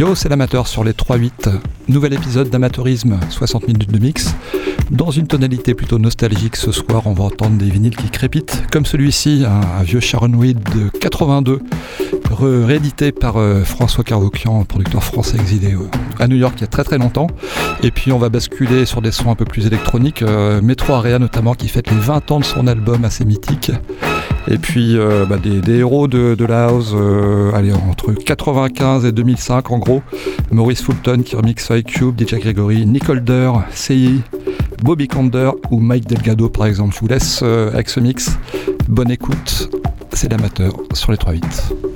Yo, c'est l'amateur sur les 3-8. Nouvel épisode d'amateurisme, 60 minutes de mix. Dans une tonalité plutôt nostalgique ce soir, on va entendre des vinyles qui crépitent, comme celui-ci, un, vieux Sharon Weed de 82, réédité par euh, François Carvauquian, producteur français exilé à New York il y a très très longtemps. Et puis on va basculer sur des sons un peu plus électroniques, euh, Metro Area notamment qui fête les 20 ans de son album assez mythique. Et puis euh, bah, des, héros de, la house, euh, allez, entre 95 et 2005 en gros. Maurice Fulton qui remixe Cube, DJ Gregory, Nick Holder, CI, Bobby Kander ou Mike Delgado par exemple. Je vous laisse euh, avec ce mix. Bonne écoute, c'est l'amateur sur les 3-8.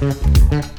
Mm-hmm.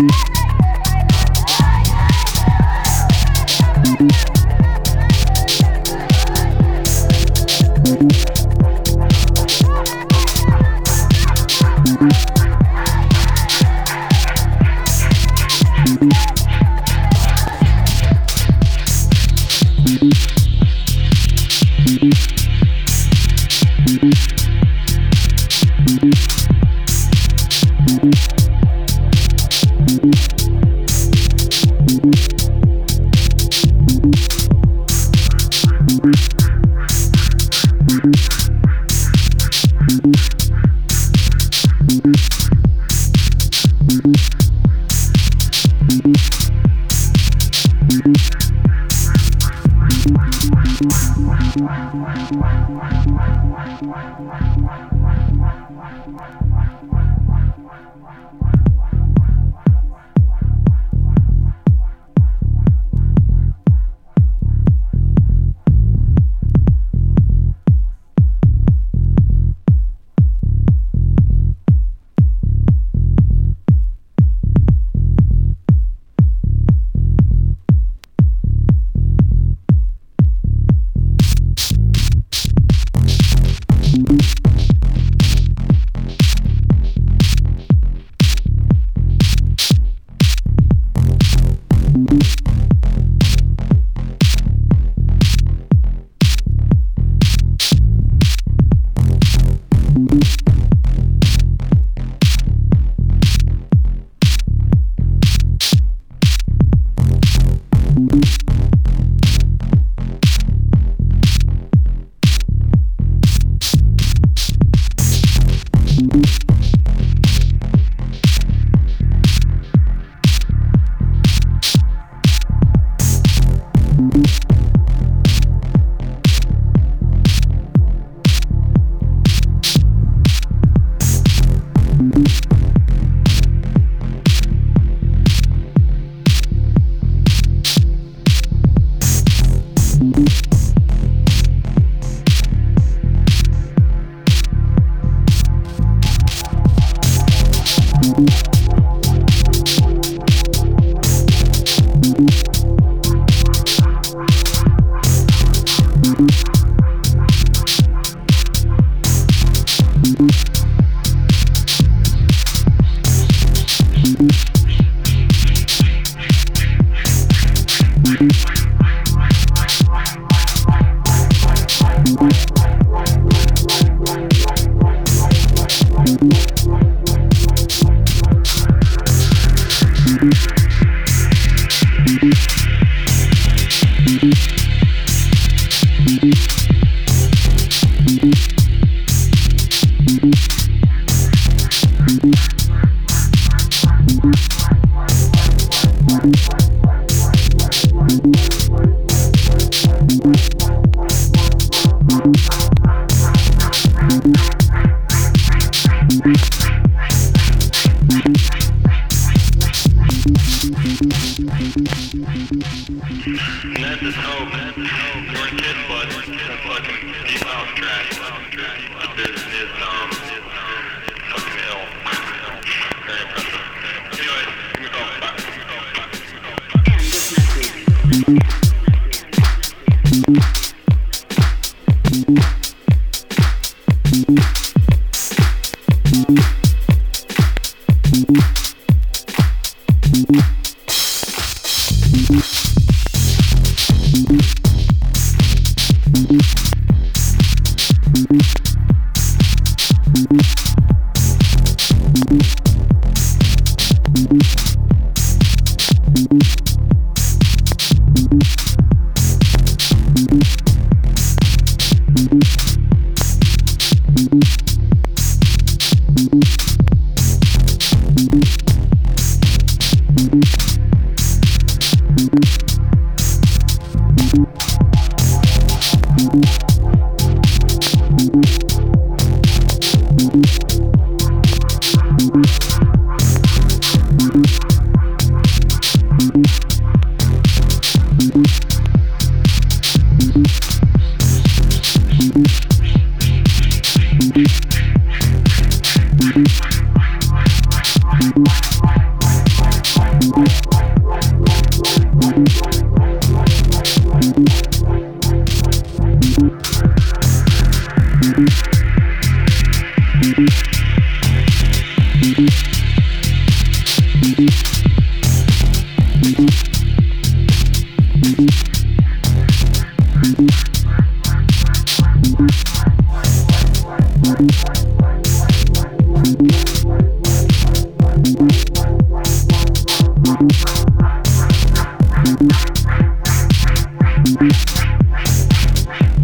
you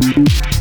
Thank you.